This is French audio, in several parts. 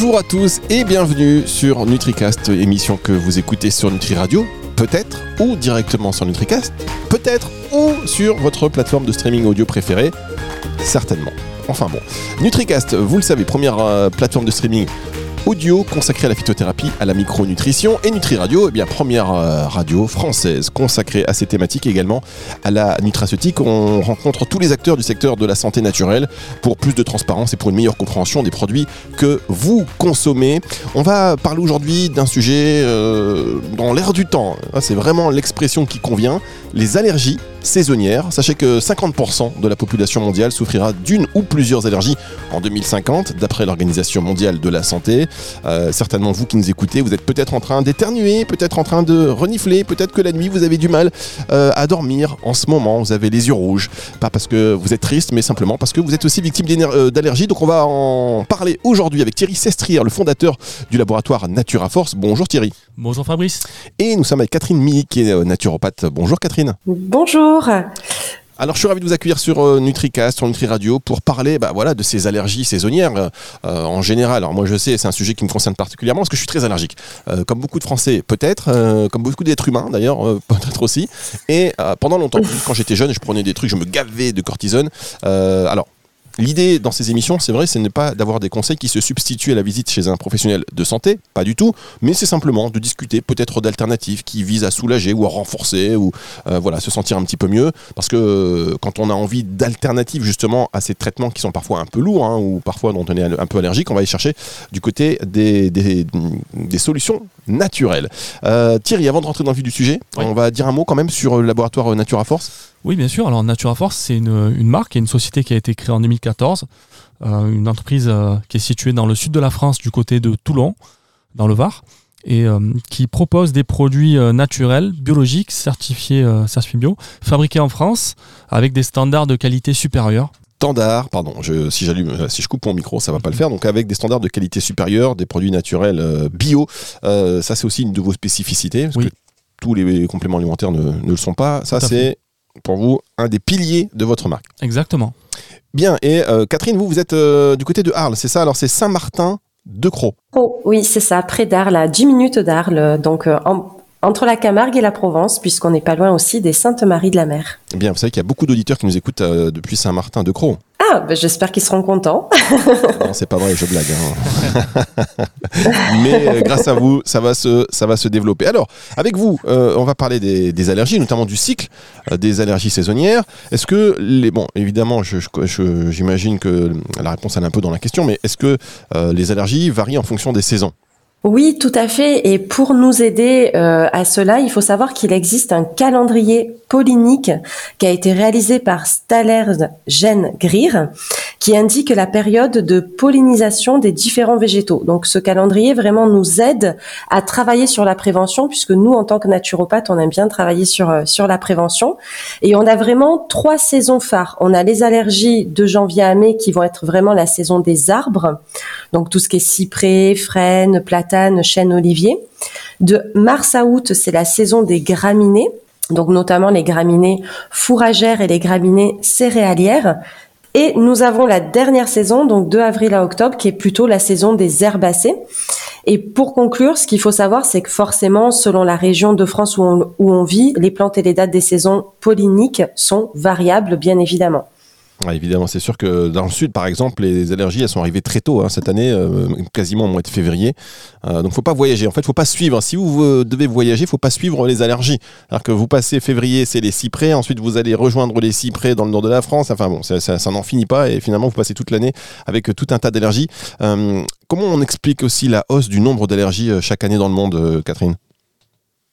Bonjour à tous et bienvenue sur NutriCast, émission que vous écoutez sur Nutri Radio, peut-être, ou directement sur NutriCast, peut-être, ou sur votre plateforme de streaming audio préférée, certainement. Enfin bon, NutriCast, vous le savez, première euh, plateforme de streaming audio consacrée à la phytothérapie, à la micronutrition et Nutri Radio, eh bien première euh, radio française consacrée à ces thématiques également à la nutraceutique. On rencontre tous les acteurs du secteur de la santé naturelle pour plus de transparence et pour une meilleure compréhension des produits que vous consommez. On va parler aujourd'hui d'un sujet euh, dans l'air du temps. Ah, c'est vraiment l'expression qui convient, les allergies saisonnières. Sachez que 50% de la population mondiale souffrira d'une ou plusieurs allergies en 2050, d'après l'Organisation mondiale de la santé. Euh, certainement vous qui nous écoutez, vous êtes peut-être en train d'éternuer, peut-être en train de renifler, peut-être que la nuit vous avez du mal euh, à dormir en ce moment, vous avez les yeux rouges, pas parce que vous êtes triste, mais simplement parce que vous êtes aussi victime euh, d'allergies. Donc on va en parler aujourd'hui avec Thierry Sestrier, le fondateur du laboratoire Natura Force. Bonjour Thierry. Bonjour Fabrice. Et nous sommes avec Catherine Milly qui est naturopathe. Bonjour Catherine. Bonjour. Alors je suis ravi de vous accueillir sur euh, NutriCast, sur Nutri Radio, pour parler bah, voilà, de ces allergies saisonnières euh, euh, en général. Alors moi je sais, c'est un sujet qui me concerne particulièrement parce que je suis très allergique. comme beaucoup de Français, peut-être, comme beaucoup d'êtres humains d'ailleurs, peut-être aussi. Et pendant longtemps, quand j'étais jeune, je prenais des trucs, je me gavais de cortisone. alors L'idée dans ces émissions, c'est vrai, ce n'est pas d'avoir des conseils qui se substituent à la visite chez un professionnel de santé, pas du tout, mais c'est simplement de discuter peut-être d'alternatives qui visent à soulager ou à renforcer ou euh, voilà, se sentir un petit peu mieux. Parce que euh, quand on a envie d'alternatives justement à ces traitements qui sont parfois un peu lourds hein, ou parfois dont on est un peu allergique, on va aller chercher du côté des, des, solutions naturelles. Euh, Thierry, avant de rentrer dans le vif du sujet, on va dire un mot quand même sur le laboratoire Natura Force. Oui, bien sûr. Alors Natura Force, c'est une, marque et une société qui a été créée en 2014, euh, une entreprise euh, qui est située dans le sud de la France, du côté de Toulon, dans le Var, et euh, qui propose des produits naturels, biologiques, certifiés, certifiés bio, fabriqués en France, avec des standards de qualité supérieurs standards, pardon, si j'allume, si je coupe mon micro, ça va pas le faire. Donc avec des standards de qualité supérieure, des produits naturels bio, ça c'est aussi une de vos spécificités, parce que tous les compléments alimentaires ne, ne le sont pas. Ça c'est pour vous un des piliers de votre marque. Exactement. Bien, et euh, Catherine, vous, vous êtes euh, du côté de Arles, c'est ça? Alors c'est Saint-Martin de Croix. Oh, oui, c'est ça, près d'Arles, à 10 minutes d'Arles, donc euh, entre la Camargue et la Provence, puisqu'on n'est pas loin aussi des Saintes-Maries de la Mer. Bien, vous savez qu'il y a beaucoup d'auditeurs qui nous écoutent depuis Saint-Martin de Croix. Ah, ben, j'espère qu'ils seront contents. non, c'est pas vrai, je blague. Hein. Mais euh, grâce à vous, ça va se, ça va se développer. Alors, avec vous, euh, on va parler des, allergies, notamment du cycle euh, des allergies saisonnières. Est-ce que les, bon, évidemment, j'imagine que la réponse elle est un peu dans la question, mais est-ce que les allergies varient en fonction des saisons? Oui, tout à fait. Et pour nous aider euh, à cela, il faut savoir qu'il existe un calendrier pollinique qui a été réalisé par Stallers Gen Greer, qui indique la période de pollinisation des différents végétaux. Donc, ce calendrier vraiment nous aide à travailler sur la prévention, puisque nous, en tant que naturopathes, on aime bien travailler sur euh, sur la prévention. Et on a vraiment trois saisons phares. On a les allergies de janvier à mai qui vont être vraiment la saison des arbres, donc tout ce qui est cyprès, frêne, platane chêne, olivier. De mars à août, c'est la saison des graminées, donc notamment les graminées fourragères et les graminées céréalières. Et nous avons la dernière saison, donc de avril à octobre, qui est plutôt la saison des herbacées. Et pour conclure, ce qu'il faut savoir, c'est que forcément, selon la région de France où on, où on vit, les plantes et les dates des saisons polliniques sont variables, bien évidemment évidemment, c'est sûr que dans le sud, par exemple, les allergies, elles sont arrivées très tôt hein, cette année, euh, quasiment au mois de février. Euh, donc, faut pas voyager. En fait, faut pas suivre. Si vous devez voyager, faut pas suivre les allergies. Alors que vous passez février, c'est les cyprès. Ensuite, vous allez rejoindre les cyprès dans le nord de la France. Enfin bon, ça, ça, n'en finit pas. Et finalement, vous passez toute l'année avec tout un tas d'allergies. Euh, comment on explique aussi la hausse du nombre d'allergies euh, chaque année dans le monde, Catherine?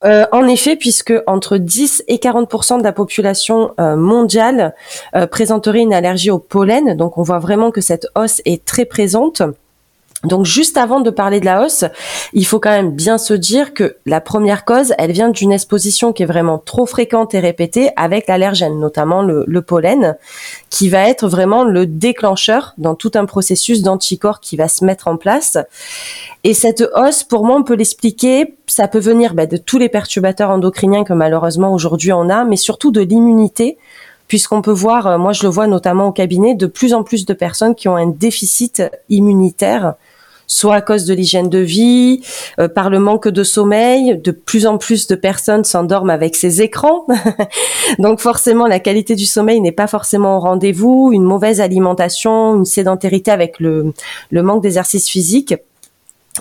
Euh, en effet, puisque entre 10 et 40% de la population euh, mondiale euh, présenterait une allergie au pollen, donc on voit vraiment que cette hausse est très présente. Donc juste avant de parler de la hausse, il faut quand même bien se dire que la première cause, elle vient d'une exposition qui est vraiment trop fréquente et répétée avec l'allergène, notamment le, pollen, qui va être vraiment le déclencheur dans tout un processus d'anticorps qui va se mettre en place. Et cette hausse, pour moi, on peut l'expliquer, ça peut venir bah, de tous les perturbateurs endocriniens que malheureusement aujourd'hui on a, mais surtout de l'immunité puisqu'on peut voir, euh, moi je le vois notamment au cabinet, de plus en plus de personnes qui ont un déficit immunitaire soit à cause de l'hygiène de vie, euh, par le manque de sommeil. De plus en plus de personnes s'endorment avec ces écrans. Donc forcément, la qualité du sommeil n'est pas forcément au rendez-vous. Une mauvaise alimentation, une sédentarité avec le, manque d'exercice physique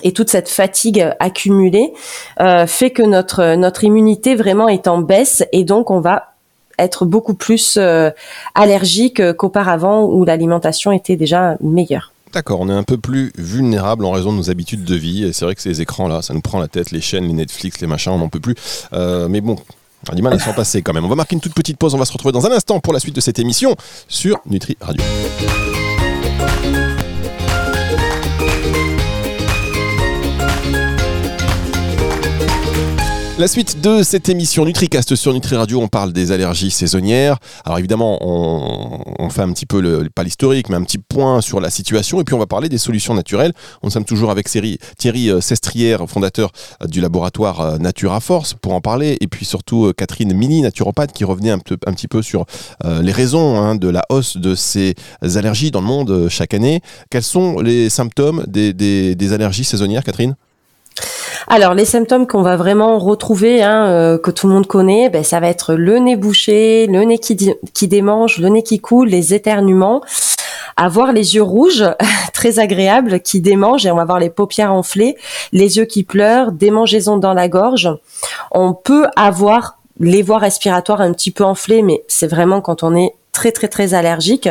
et toute cette fatigue accumulée euh, fait que notre notre immunité vraiment est en baisse et donc on va être beaucoup plus euh, allergique qu'auparavant où l'alimentation était déjà meilleure. D'accord, on est un peu plus vulnérable en raison de nos habitudes de vie. C'est vrai que ces écrans-là, ça nous prend la tête, les chaînes, les Netflix, les machins, on n'en peut plus. Euh, mais bon, on a du mal à s'en passer quand même. On va marquer une toute petite pause, on va se retrouver dans un instant pour la suite de cette émission sur Nutri Radio. La suite de cette émission NutriCast sur Nutri Radio, on parle des allergies saisonnières. Alors évidemment, on, fait un petit peu, le, pas l'historique, mais un petit point sur la situation. Et puis on va parler des solutions naturelles. On sommes toujours avec Thierry euh, Sestrière, fondateur euh, du laboratoire euh, Natura Force, pour en parler. Et puis surtout Catherine Mini, naturopathe, qui revenait un, un petit peu sur les raisons hein, de la hausse de ces allergies dans le monde chaque année. Quels sont les symptômes des allergies saisonnières, Catherine? Alors les symptômes qu'on va vraiment retrouver, hein, euh, que tout le monde connaît, ben, ça va être le nez bouché, le nez qui, qui démange, le nez qui coule, les éternuements, avoir les yeux rouges, très agréables, qui démangent et on va avoir les paupières enflées, les yeux qui pleurent, démangeaisons dans la gorge. On peut avoir les voies respiratoires un petit peu enflées, mais c'est vraiment quand on est très très très allergique.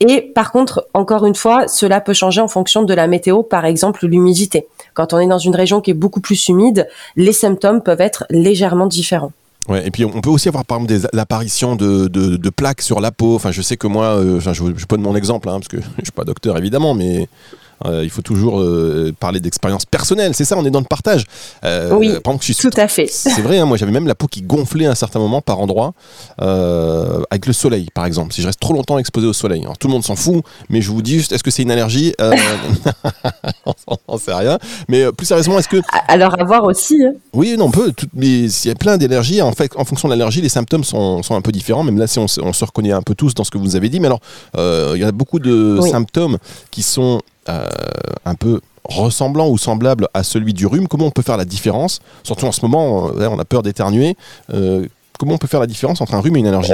Et par contre, encore une fois, cela peut changer en fonction de la météo, par exemple l'humidité. Quand on est dans une région qui est beaucoup plus humide, les symptômes peuvent être légèrement différents. Ouais, et puis on peut aussi avoir par exemple l'apparition de, de, plaques sur la peau. Enfin, je sais que moi, euh, je, je donne mon exemple, hein, parce que je suis pas docteur évidemment, mais euh, il faut toujours euh, parler d'expérience personnelle. C'est ça, on est dans le partage. Euh, oui, tout à fait. C'est vrai, hein, moi j'avais même la peau qui gonflait à un certain moment par endroit, avec le soleil par exemple. Si je reste trop longtemps exposé au soleil. Alors tout le monde s'en fout, mais je vous dis juste, est-ce que c'est une allergie On n'en sait rien. Mais plus sérieusement, est-ce que. Alors à voir aussi. Hein. Oui, non, on peut. il y a plein d'allergies. En fait, en fonction de l'allergie, les symptômes sont, sont, un peu différents. Même là, si on, se reconnaît un peu tous dans ce que vous avez dit. Mais alors, il y a beaucoup de symptômes qui sont euh, un peu ressemblant ou semblable à celui du rhume, comment on peut faire la différence Surtout en ce moment, euh, on a peur d'éternuer. Euh, comment on peut faire la différence entre un rhume et une allergie?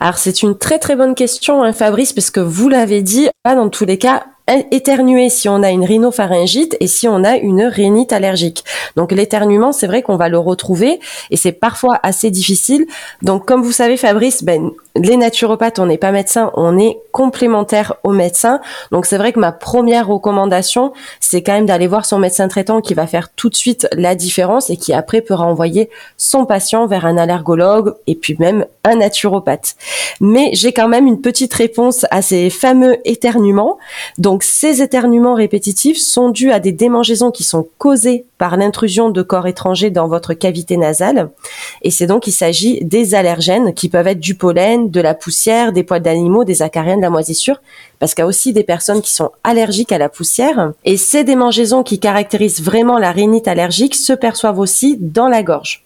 Alors c'est une très très bonne question, hein, Fabrice, parce que vous l'avez dit, dans tous les cas, éternuer si on a une rhinopharyngite et si on a une rhinite allergique. Donc l'éternuement, c'est vrai qu'on va le retrouver et c'est parfois assez difficile. Donc comme vous savez Fabrice, ben les naturopathes, on n'est pas médecin, on est complémentaire aux médecins. Donc c'est vrai que ma première recommandation, c'est quand même d'aller voir son médecin traitant qui va faire tout de suite la différence et qui après peut renvoyer son patient vers un allergologue et puis même un naturopathe. Mais j'ai quand même une petite réponse à ces fameux éternuements. Ces éternuements répétitifs sont dus à des démangeaisons qui sont causées par l'intrusion de corps étrangers dans votre cavité nasale. Et c'est donc il s'agit des allergènes qui peuvent être du pollen, de la poussière, des poils d'animaux, des acariens, de la moisissure, parce qu'il y a aussi des personnes qui sont allergiques à la poussière. Et ces démangeaisons qui caractérisent vraiment la rhinite allergique se perçoivent aussi dans la gorge.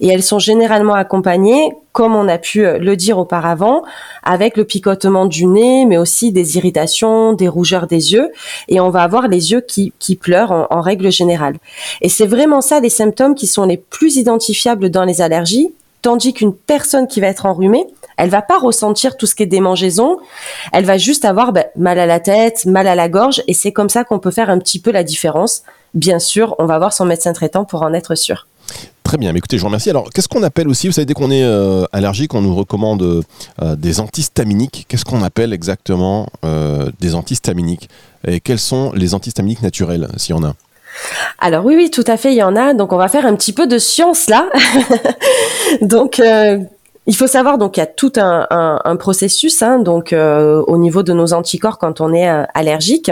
Et elles sont généralement accompagnées, comme on a pu euh, le dire auparavant, avec le picotement du nez, mais aussi des irritations, des rougeurs des yeux, et on va avoir les yeux qui, pleurent en, en règle générale. Et c'est vraiment ça les symptômes qui sont les plus identifiables dans les allergies, tandis qu'une personne qui va être enrhumée, elle va pas ressentir tout ce qui est démangeaison. Elle va juste avoir ben, mal à la tête, mal à la gorge, et c'est comme ça qu'on peut faire un petit peu la différence. Bien sûr, on va voir son médecin traitant pour en être sûr. Très bien, écoutez, je vous remercie. Alors, qu'est-ce qu'on appelle aussi, vous savez, dès qu'on est euh, allergique, on nous recommande euh, des antihistaminiques. Qu'est-ce qu'on appelle exactement euh, des antihistaminiques? Et quels sont les antihistaminiques naturels, s'il y en a? Alors oui, oui, tout à fait, il y en a. Donc on va faire un petit peu de science là. donc il faut savoir donc il y a tout un, processus hein, donc euh, au niveau de nos anticorps quand on est euh, allergique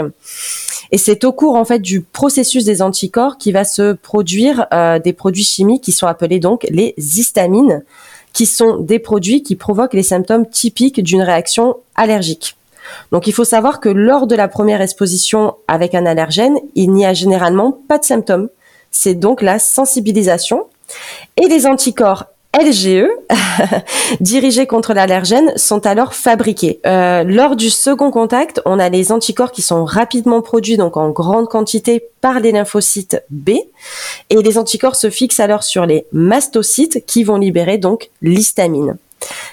et c'est au cours en fait du processus des anticorps qui va se produire euh, des produits chimiques qui sont appelés donc les histamines qui sont des produits qui provoquent les symptômes typiques d'une réaction allergique. Donc il faut savoir que lors de la première exposition avec un allergène, il n'y a généralement pas de symptômes. C'est donc la sensibilisation et les anticorps LGE, dirigés contre l'allergène, sont alors fabriqués. Euh, lors du second contact, on a les anticorps qui sont rapidement produits donc en grande quantité par les lymphocytes B, et les anticorps se fixent alors sur les mastocytes qui vont libérer donc l'histamine.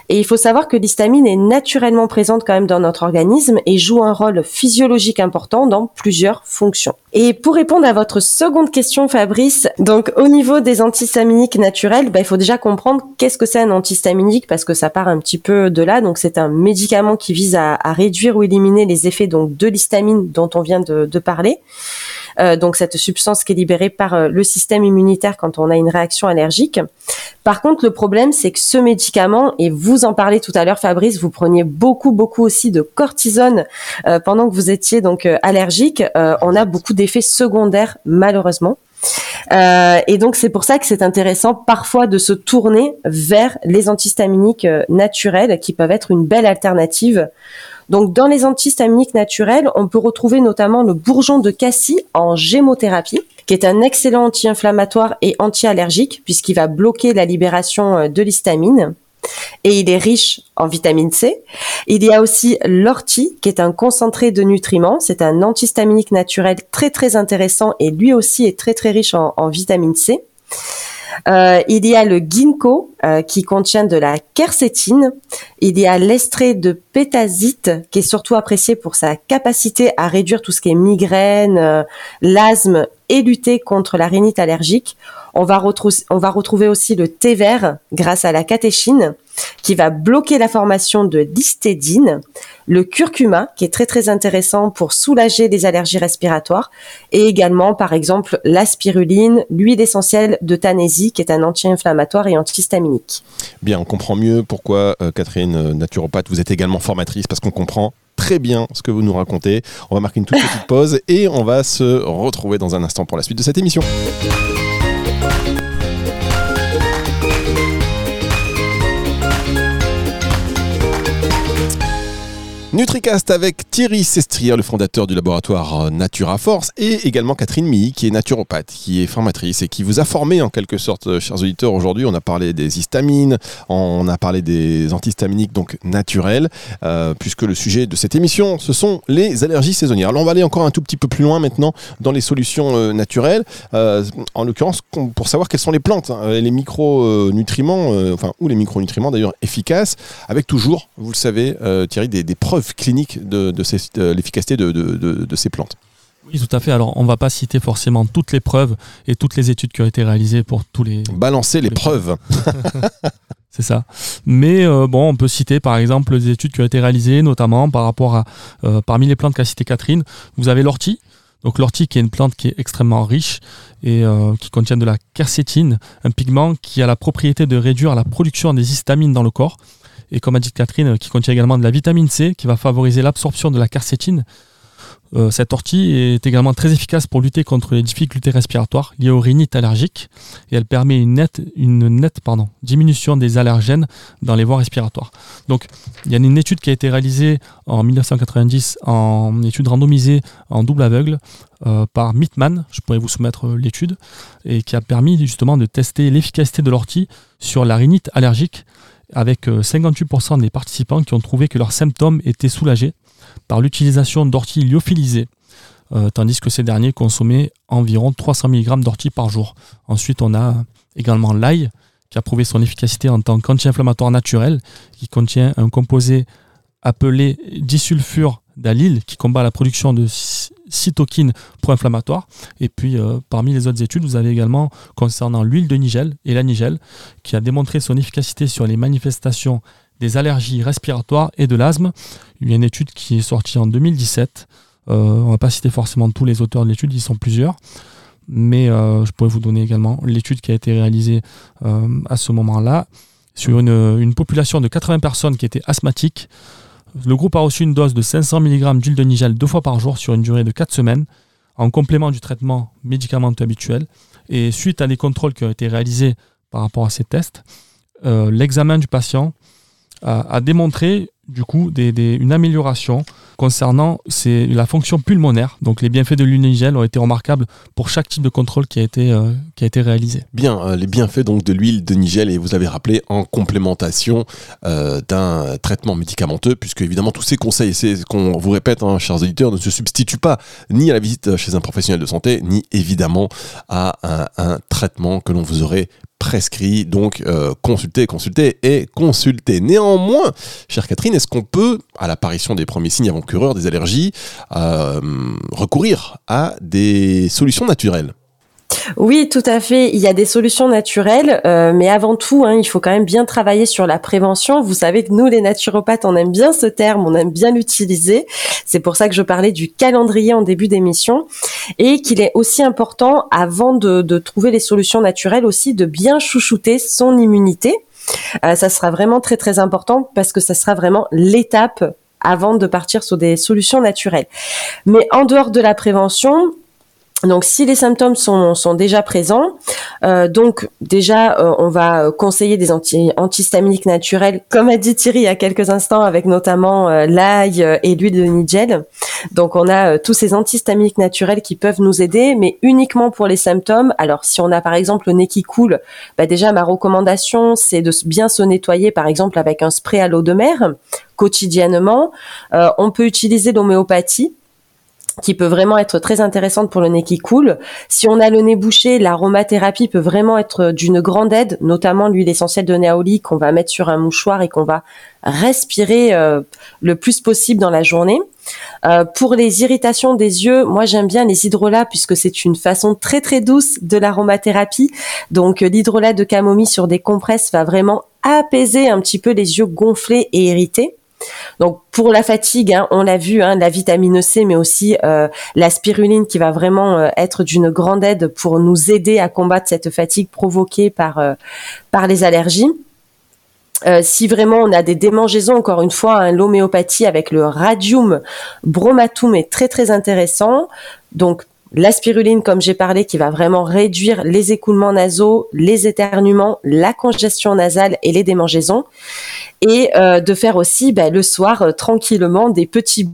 Et il faut savoir que l'histamine est naturellement présente quand même dans notre organisme et joue un rôle physiologique important dans plusieurs fonctions. Et pour répondre à votre seconde question, Fabrice, donc au niveau des antihistaminiques naturels, bah, il faut déjà comprendre qu'est-ce que c'est un antihistaminique parce que ça part un petit peu de là. Donc c'est un médicament qui vise à, réduire ou éliminer les effets donc de l'histamine dont on vient de, parler. Euh, donc cette substance qui est libérée par euh, le système immunitaire quand on a une réaction allergique. Par contre, le problème, c'est que ce médicament, et vous en parlez tout à l'heure, Fabrice, vous preniez beaucoup, beaucoup aussi de cortisone euh, pendant que vous étiez donc allergique. on a beaucoup d'effets secondaires, malheureusement. et donc c'est pour ça que c'est intéressant parfois de se tourner vers les antihistaminiques naturels qui peuvent être une belle alternative donc dans les antihistaminiques naturels, on peut retrouver notamment le bourgeon de cassis en gémothérapie, qui est un excellent anti-inflammatoire et anti-allergique puisqu'il va bloquer la libération euh, de l'histamine et il est riche en vitamine C. Il y a aussi l'ortie, qui est un concentré de nutriments. C'est un antihistaminique naturel très très intéressant et lui aussi est très très riche en, en vitamine C. Euh, il y a le ginkgo euh, qui contient de la quercétine. Il y a l'estrée de pétasite qui est surtout apprécié pour sa capacité à réduire tout ce qui est migraine, euh, l'asthme et lutter contre la rhinite allergique. On va, retrouver aussi le thé vert grâce à la catéchine qui va bloquer la formation de l'histédine, le curcuma qui est très très intéressant pour soulager les allergies respiratoires et également par exemple la spiruline, l'huile essentielle de Tanésie qui est un anti-inflammatoire et antihistaminique. Bien, on comprend mieux pourquoi euh, Catherine euh, naturopathe vous êtes également formatrice parce qu'on comprend très bien ce que vous nous racontez. On va marquer une toute petite pause et on va se retrouver dans un instant pour la suite de cette émission. NutriCast avec Thierry Sestrier, le fondateur du laboratoire euh, Natura Force, et également Catherine Milly, qui est naturopathe, qui est formatrice et qui vous a formé en quelque sorte, euh, chers auditeurs. Aujourd'hui, on a parlé des histamines, on a parlé des antihistaminiques, donc naturels, euh, puisque le sujet de cette émission, ce sont les allergies saisonnières. Alors, on va aller encore un tout petit peu plus loin maintenant dans les solutions naturelles, en l'occurrence pour savoir quelles sont les plantes, hein, les micronutriments, enfin, ou les micronutriments d'ailleurs efficaces, avec toujours, vous le savez, Thierry, des, des preuves clinique de, l'efficacité de, ces plantes. Oui, tout à fait. Alors, on ne va pas citer forcément toutes les preuves et toutes les études qui ont été réalisées pour tous les. Balancer les, preuves. C'est ça. Mais euh, bon, on peut citer par exemple des études qui ont été réalisées, notamment par rapport à euh, parmi les plantes qu'a cité Catherine. Vous avez l'ortie. Donc l'ortie qui est une plante qui est extrêmement riche et euh, qui contient de la quercétine, un pigment qui a la propriété de réduire la production des histamines dans le corps et comme a dit Catherine, qui contient également de la vitamine C, qui va favoriser l'absorption de la quercétine. Euh, cette ortie est également très efficace pour lutter contre les difficultés respiratoires liées aux rhinites allergiques et elle permet une nette, une nette pardon, diminution des allergènes dans les voies respiratoires. Donc il y a une étude qui a été réalisée en 1990 en étude randomisée en double aveugle euh, par Mitman, je pourrais vous soumettre l'étude, et qui a permis justement de tester l'efficacité de l'ortie sur la rhinite allergique avec 58% euh, des participants qui ont trouvé que leurs symptômes étaient soulagés par l'utilisation d'orties lyophilisées, euh, tandis que ces derniers consommaient environ 300 mg d'ortie par jour. Ensuite, on a également l'ail, qui a prouvé son efficacité en tant qu'anti-inflammatoire naturel, qui contient un composé appelé disulfure d'allyle, qui combat la production de cytokines pro-inflammatoires. Et puis, euh, parmi les autres études, vous avez également, concernant l'huile de nigel et la nigel, qui a démontré son efficacité sur les manifestations des allergies respiratoires et de l'asthme. Il y a une étude qui est sortie en 2017. Euh, on ne va pas citer forcément tous les auteurs de l'étude, ils sont plusieurs. Mais euh, je pourrais vous donner également l'étude qui a été réalisée à ce moment-là sur une, une population de 80 personnes qui étaient asthmatiques. Le groupe a reçu une dose de 500 mg d'huile de nigel deux fois par jour sur une durée de 4 semaines, en complément du traitement médicamenteux habituel. Et suite à des contrôles qui ont été réalisés par rapport à ces tests, euh, l'examen du patient a, démontré du coup une amélioration concernant la fonction pulmonaire. Donc les bienfaits de l'huile de Nigel ont été remarquables pour chaque type de contrôle qui a été, euh, qui a été réalisé. Bien, euh, les bienfaits donc de l'huile de Nigel, et vous l'avez rappelé, en complémentation euh, d'un traitement médicamenteux, puisque évidemment tous ces conseils, c'est ce qu'on vous répète, hein, chers auditeurs, ne se substituent pas ni à la visite chez un professionnel de santé, ni évidemment à un, un traitement que l'on vous aurait prescrit, donc euh, consulter, consulter et consulter. Néanmoins, chère Catherine, est-ce qu'on peut, à l'apparition des premiers signes avant-coureurs des allergies, euh, recourir à des solutions naturelles? Oui, tout à fait. Il y a des solutions naturelles, euh, mais avant tout, hein, il faut quand même bien travailler sur la prévention. Vous savez que nous, les naturopathes, on aime bien ce terme, on aime bien l'utiliser. C'est pour ça que je parlais du calendrier en début d'émission et qu'il est aussi important, avant de, trouver les solutions naturelles, aussi de bien chouchouter son immunité. Euh, ça sera vraiment très très important parce que ça sera vraiment l'étape avant de partir sur des solutions naturelles. Mais en dehors de la prévention, donc, si les symptômes sont, sont déjà présents, euh, donc déjà, euh, on va conseiller des anti antihistaminiques naturels, comme a dit Thierry il y a quelques instants, avec notamment euh, l'ail et l'huile de nigel. Donc, on a tous ces antihistaminiques naturels qui peuvent nous aider, mais uniquement pour les symptômes. Alors, si on a par exemple le nez qui coule, bah déjà ma recommandation, c'est de bien se nettoyer, par exemple avec un spray à l'eau de mer quotidiennement. on peut utiliser l'homéopathie qui peut vraiment être très intéressante pour le nez qui coule. Si on a le nez bouché, l'aromathérapie peut vraiment être d'une grande aide, notamment l'huile essentielle de néoli qu'on va mettre sur un mouchoir et qu'on va respirer euh, le plus possible dans la journée. Euh, pour les irritations des yeux, moi j'aime bien les hydrolats puisque c'est une façon très très douce de l'aromathérapie. Donc l'hydrolat de camomille sur des compresses va vraiment apaiser un petit peu les yeux gonflés et irrités. Donc pour la fatigue, hein, on l'a vu, hein, la vitamine C, mais aussi euh, la spiruline qui va vraiment euh, être d'une grande aide pour nous aider à combattre cette fatigue provoquée par euh, les allergies. si vraiment on a des démangeaisons, encore une fois, hein, l'homéopathie avec le radium bromatum est très très intéressant. Donc la spiruline, comme j'ai parlé, qui va vraiment réduire les écoulements nasaux, les éternuements, la congestion nasale et les démangeaisons. Et euh, de faire aussi bah, le soir euh, tranquillement des petits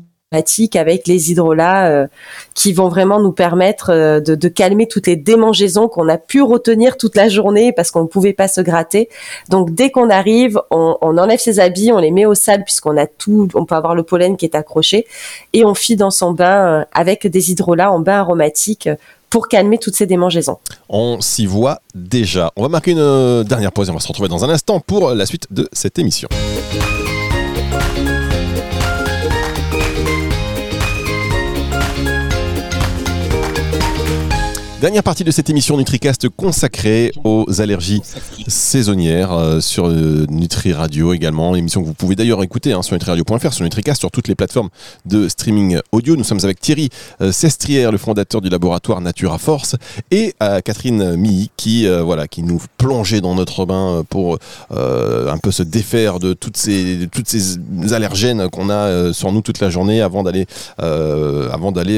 avec les hydrolats euh, qui vont vraiment nous permettre de, calmer toutes les démangeaisons qu'on a pu retenir toute la journée parce qu'on ne pouvait pas se gratter. Donc dès qu'on arrive, on, enlève ses habits, on les met au sable puisqu'on a tout, on peut avoir le pollen qui est accroché et on file dans son bain avec des hydrolats en bain aromatique pour calmer toutes ces démangeaisons. On s'y voit déjà. On va marquer une dernière pause et on va se retrouver dans un instant pour la suite de cette émission. Dernière partie de cette émission NutriCast consacrée aux allergies saisonnières euh, sur euh, Nutri Radio également. Émission que vous pouvez d'ailleurs écouter hein, sur nutriradio.fr, sur NutriCast, sur toutes les plateformes de streaming audio. Nous sommes avec Thierry euh, Sestrière, le fondateur du laboratoire Natura Force, et Catherine Milly qui, voilà, qui nous plongeait dans notre bain pour un peu se défaire de toutes ces, toutes ces allergènes qu'on a sur nous toute la journée avant d'aller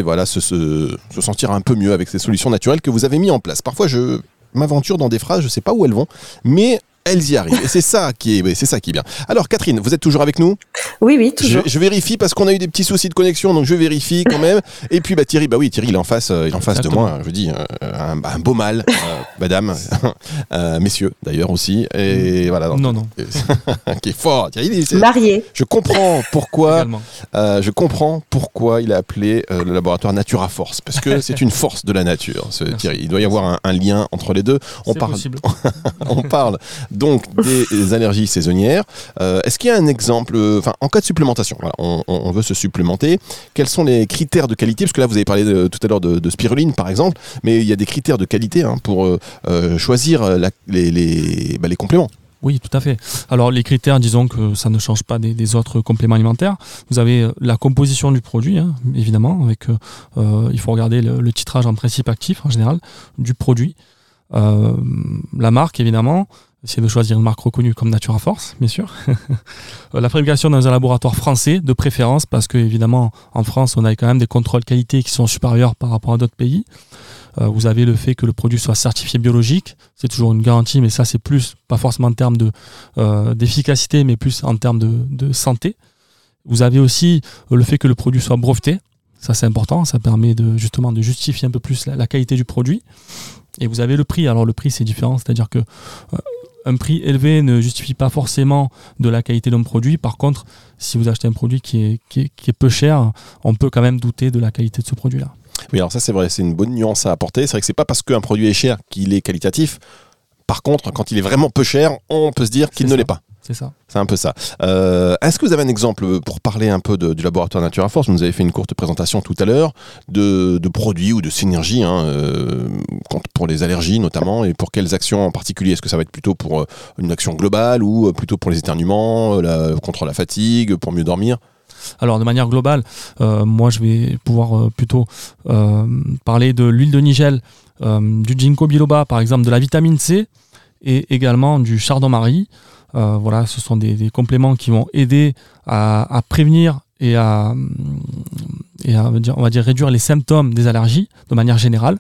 voilà, se, se sentir un peu mieux avec ces solutions naturelles que vous avez mis en place. Parfois, je m'aventure dans des phrases, je ne sais pas où elles vont, mais elles y arrivent. Et c'est ça qui est, c'est ça qui est bien. Alors, Catherine, vous êtes toujours avec nous? Oui, oui, toujours. Je, vérifie parce qu'on a eu des petits soucis de connexion, donc je vérifie quand même. Et puis, bah, Thierry, bah oui, Thierry, il est en face, euh, il est en face de moi. Je dis, euh, un, beau mal, euh, madame, messieurs d'ailleurs aussi. Et voilà. non, non. qui est fort. Thierry, marié. Je comprends pourquoi. je comprends pourquoi il a appelé le laboratoire Natura Force, parce que c'est une force de la nature. Ce Thierry, il doit y avoir un, lien entre les deux. On parle. on parle donc des allergies saisonnières. Euh, est-ce qu'il y a un exemple, euh, enfin en cas de supplémentation, on, veut se supplémenter, quels sont les critères de qualité? Parce que là vous avez parlé tout à l'heure de, spiruline par exemple, mais il y a des critères de qualité hein, pour euh, choisir bah, les, compléments. Oui, tout à fait. Alors les critères, disons que ça ne change pas des, autres compléments alimentaires. Vous avez la composition du produit, hein, évidemment, avec il faut regarder le, titrage en principe actif en général du produit, la marque évidemment, Essayer de choisir une marque reconnue comme Natura Force, bien sûr. Euh, la fabrication dans un laboratoire français, de préférence, parce que évidemment, en France, on a quand même des contrôles qualité qui sont supérieurs par rapport à d'autres pays. Euh, vous avez le fait que le produit soit certifié biologique, c'est toujours une garantie, mais ça, c'est plus, pas forcément en termes de, euh, d'efficacité, mais plus en termes de, de santé. Vous avez aussi le fait que le produit soit breveté. Ça, c'est important. Ça permet de, justement de justifier un peu plus la, qualité du produit. Et vous avez le prix. Alors, le prix, c'est différent. C'est-à-dire que un prix élevé ne justifie pas forcément de la qualité d'un produit. Par contre, si vous achetez un produit qui est, qui est, peu cher, on peut quand même douter de la qualité de ce produit-là. Oui, alors ça, c'est vrai. C'est une bonne nuance à apporter. C'est vrai que c'est pas parce qu'un produit est cher qu'il est qualitatif. Par contre, quand il est vraiment peu cher, on peut se dire qu'il ne l'est pas. C'est ça. C'est un peu ça. Euh, est-ce que vous avez un exemple pour parler un peu du laboratoire Nature Force? Vous nous avez fait une courte présentation tout à l'heure de, produits ou de synergies hein, euh, pour les allergies notamment et pour quelles actions en particulier? Est-ce que ça va être plutôt pour euh, une action globale ou plutôt pour les éternuements, contre la fatigue, pour mieux dormir? Alors de manière globale, moi je vais pouvoir plutôt parler de l'huile de nigel, du ginkgo biloba par exemple, de la vitamine C et également du chardon-marie. Euh, voilà, ce sont des, compléments qui vont aider à, prévenir et à, réduire les symptômes des allergies de manière générale.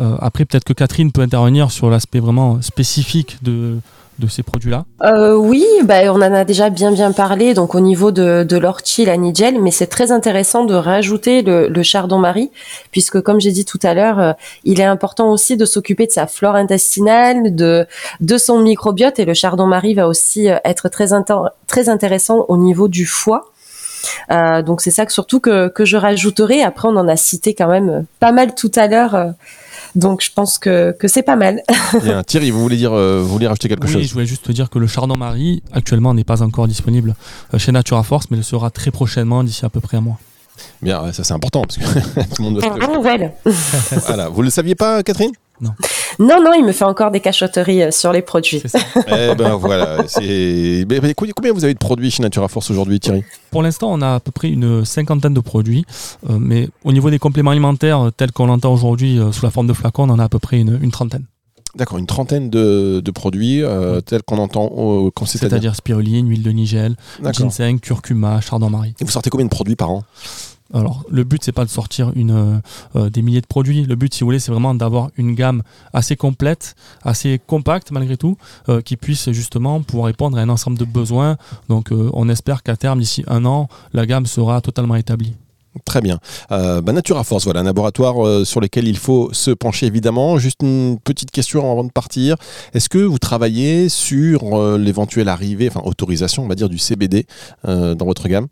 Euh, après, peut-être que Catherine peut intervenir sur l'aspect vraiment spécifique de, de ces produits-là euh, Oui, bah, on en a déjà bien bien parlé donc au niveau de, de l'ortie, la nigel, mais c'est très intéressant de rajouter le, chardon-marie, puisque comme j'ai dit tout à l'heure, euh, il est important aussi de s'occuper de sa flore intestinale, de, de son microbiote, et le chardon-marie va aussi euh, être très, très intéressant au niveau du foie. Donc c'est ça que surtout que, que je rajouterai. Après, on en a cité quand même pas mal tout à l'heure donc je pense que, que c'est pas mal. Bien. Thierry, vous voulez dire, euh, vous voulez rajouter quelque chose Oui, je voulais juste te dire que le chardon-marie actuellement n'est pas encore disponible euh, chez Natura Force, mais le sera très prochainement d'ici à peu près un mois. Bien, ça c'est important parce que tout le monde doit. nouvelle. voilà, vous le saviez pas, Catherine? Non. Non, non, il me fait encore des cachotteries euh, sur les produits. eh ben voilà. Combien vous avez de produits chez Natura Force aujourd'hui, Thierry? Pour l'instant, on a à peu près une cinquantaine de produits. Euh, mais au niveau des compléments alimentaires, euh, tels qu'on l'entend aujourd'hui sous la forme de flacons, on en a à peu près une, trentaine. D'accord, une trentaine de, produits tels qu'on entend au C'est-à-dire? Spiruline, huile de nigel, ginseng, curcuma, chardon-marie. Et vous sortez combien de produits par an? Alors, le but, c'est pas de sortir euh, euh, des milliers de produits. Le but, si vous voulez, c'est vraiment d'avoir une gamme assez complète, assez compacte malgré tout, euh, qui puisse justement pouvoir répondre à un ensemble de besoins. Donc, on espère qu'à terme, d'ici un an, la gamme sera totalement établie. Très bien. Euh, bah Natura Force, voilà un laboratoire sur lequel il faut se pencher évidemment. Juste une petite question avant de partir. Est-ce que vous travaillez sur l'éventuelle arrivée, enfin autorisation, on va dire, du CBD dans votre gamme?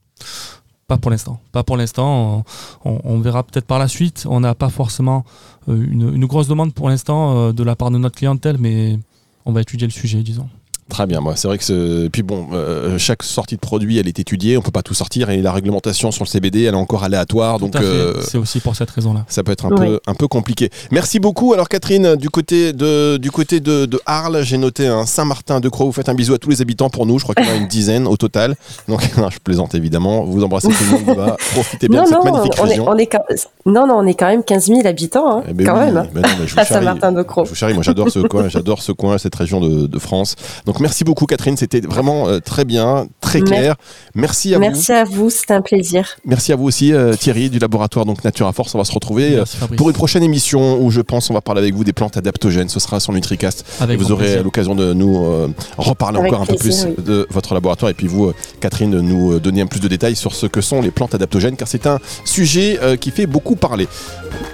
Pas pour l'instant. Pas pour l'instant. On, verra peut-être par la suite. On n'a pas forcément euh, une, grosse demande pour l'instant euh, de la part de notre clientèle, mais on va étudier le sujet, disons. Très bien, moi c'est vrai que ce... puis bon, euh, chaque sortie de produit elle est étudiée, on peut pas tout sortir et la réglementation sur le CBD elle est encore aléatoire, donc euh, c'est aussi pour cette raison-là. Ça peut être un peu un peu compliqué. Merci beaucoup. Alors Catherine, du côté de du côté de, de Arles, j'ai noté un Saint-Martin de Croix. Vous faites un bisou à tous les habitants pour nous. Je crois qu'il y en a une dizaine au total. Donc je plaisante évidemment. Vous embrassez tout le monde là Profitez bien de cette magnifique on région. Est, on est Non non, on est quand même 15 000 habitants, hein, eh ben quand même. Hein. Ben à Saint-Martin de Croix. Je vous charrie. Moi j'adore ce coin, j'adore ce coin, cette région de, de France. Donc merci beaucoup Catherine. C'était vraiment euh, très bien, très clair. Merci à vous. Merci à vous, c'était un plaisir. Merci à vous aussi, euh, Thierry, du laboratoire donc Nature à Force. On va se retrouver euh, pour une prochaine émission où je pense on va parler avec vous des plantes adaptogènes. Ce sera sur NutriCast. et vous aurez l'occasion de nous reparler encore un peu plus de votre laboratoire. Et puis vous, Catherine, nous donner un plus de détails sur ce que sont les plantes adaptogènes, car c'est un sujet qui fait beaucoup parler.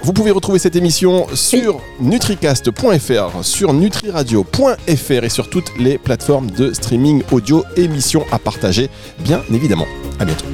Vous pouvez retrouver cette émission sur nutricast.fr, sur nutriradio.fr et sur toutes les plateformes de streaming audio émission à bien évidemment. À bientôt.